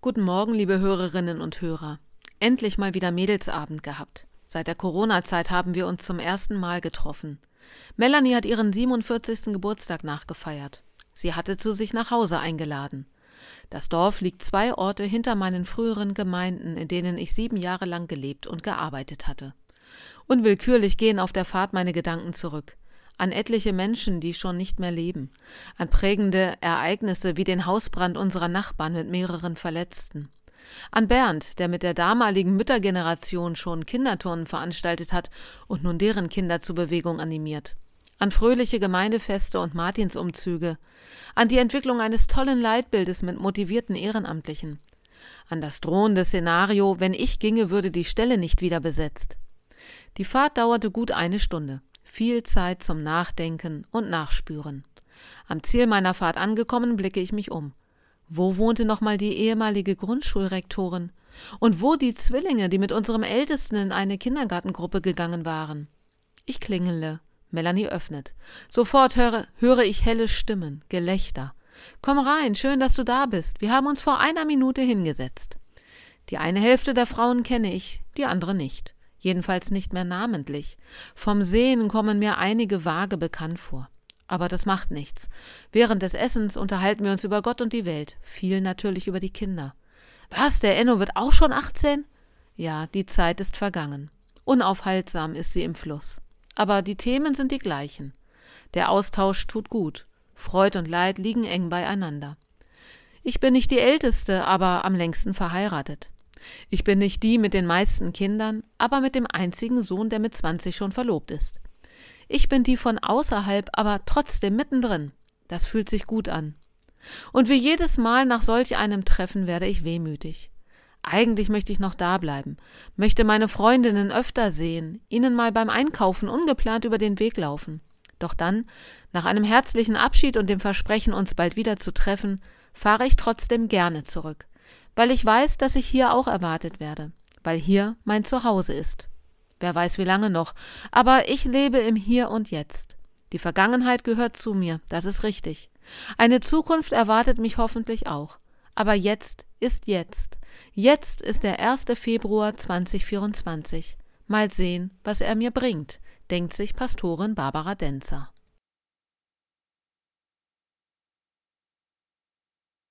Guten Morgen, liebe Hörerinnen und Hörer. Endlich mal wieder Mädelsabend gehabt. Seit der Corona-Zeit haben wir uns zum ersten Mal getroffen. Melanie hat ihren 47. Geburtstag nachgefeiert. Sie hatte zu sich nach Hause eingeladen. Das Dorf liegt zwei Orte hinter meinen früheren Gemeinden, in denen ich sieben Jahre lang gelebt und gearbeitet hatte. Unwillkürlich gehen auf der Fahrt meine Gedanken zurück an etliche Menschen, die schon nicht mehr leben, an prägende Ereignisse wie den Hausbrand unserer Nachbarn mit mehreren Verletzten, an Bernd, der mit der damaligen Müttergeneration schon Kinderturnen veranstaltet hat und nun deren Kinder zur Bewegung animiert, an fröhliche Gemeindefeste und Martinsumzüge, an die Entwicklung eines tollen Leitbildes mit motivierten Ehrenamtlichen, an das drohende Szenario, wenn ich ginge, würde die Stelle nicht wieder besetzt. Die Fahrt dauerte gut eine Stunde viel Zeit zum Nachdenken und Nachspüren. Am Ziel meiner Fahrt angekommen, blicke ich mich um. Wo wohnte nochmal die ehemalige Grundschulrektorin? Und wo die Zwillinge, die mit unserem Ältesten in eine Kindergartengruppe gegangen waren? Ich klingele. Melanie öffnet. Sofort höre, höre ich helle Stimmen, Gelächter. Komm rein, schön, dass du da bist. Wir haben uns vor einer Minute hingesetzt. Die eine Hälfte der Frauen kenne ich, die andere nicht jedenfalls nicht mehr namentlich. Vom Sehen kommen mir einige vage bekannt vor. Aber das macht nichts. Während des Essens unterhalten wir uns über Gott und die Welt, viel natürlich über die Kinder. Was, der Enno wird auch schon 18? Ja, die Zeit ist vergangen. Unaufhaltsam ist sie im Fluss. Aber die Themen sind die gleichen. Der Austausch tut gut. Freud und Leid liegen eng beieinander. Ich bin nicht die Älteste, aber am längsten verheiratet. Ich bin nicht die mit den meisten Kindern, aber mit dem einzigen Sohn, der mit 20 schon verlobt ist. Ich bin die von außerhalb, aber trotzdem mittendrin. Das fühlt sich gut an. Und wie jedes Mal nach solch einem Treffen werde ich wehmütig. Eigentlich möchte ich noch da bleiben, möchte meine Freundinnen öfter sehen, ihnen mal beim Einkaufen ungeplant über den Weg laufen. Doch dann, nach einem herzlichen Abschied und dem Versprechen, uns bald wieder zu treffen, fahre ich trotzdem gerne zurück weil ich weiß, dass ich hier auch erwartet werde, weil hier mein Zuhause ist. Wer weiß wie lange noch, aber ich lebe im Hier und Jetzt. Die Vergangenheit gehört zu mir, das ist richtig. Eine Zukunft erwartet mich hoffentlich auch. Aber jetzt ist jetzt. Jetzt ist der 1. Februar 2024. Mal sehen, was er mir bringt, denkt sich Pastorin Barbara Denzer.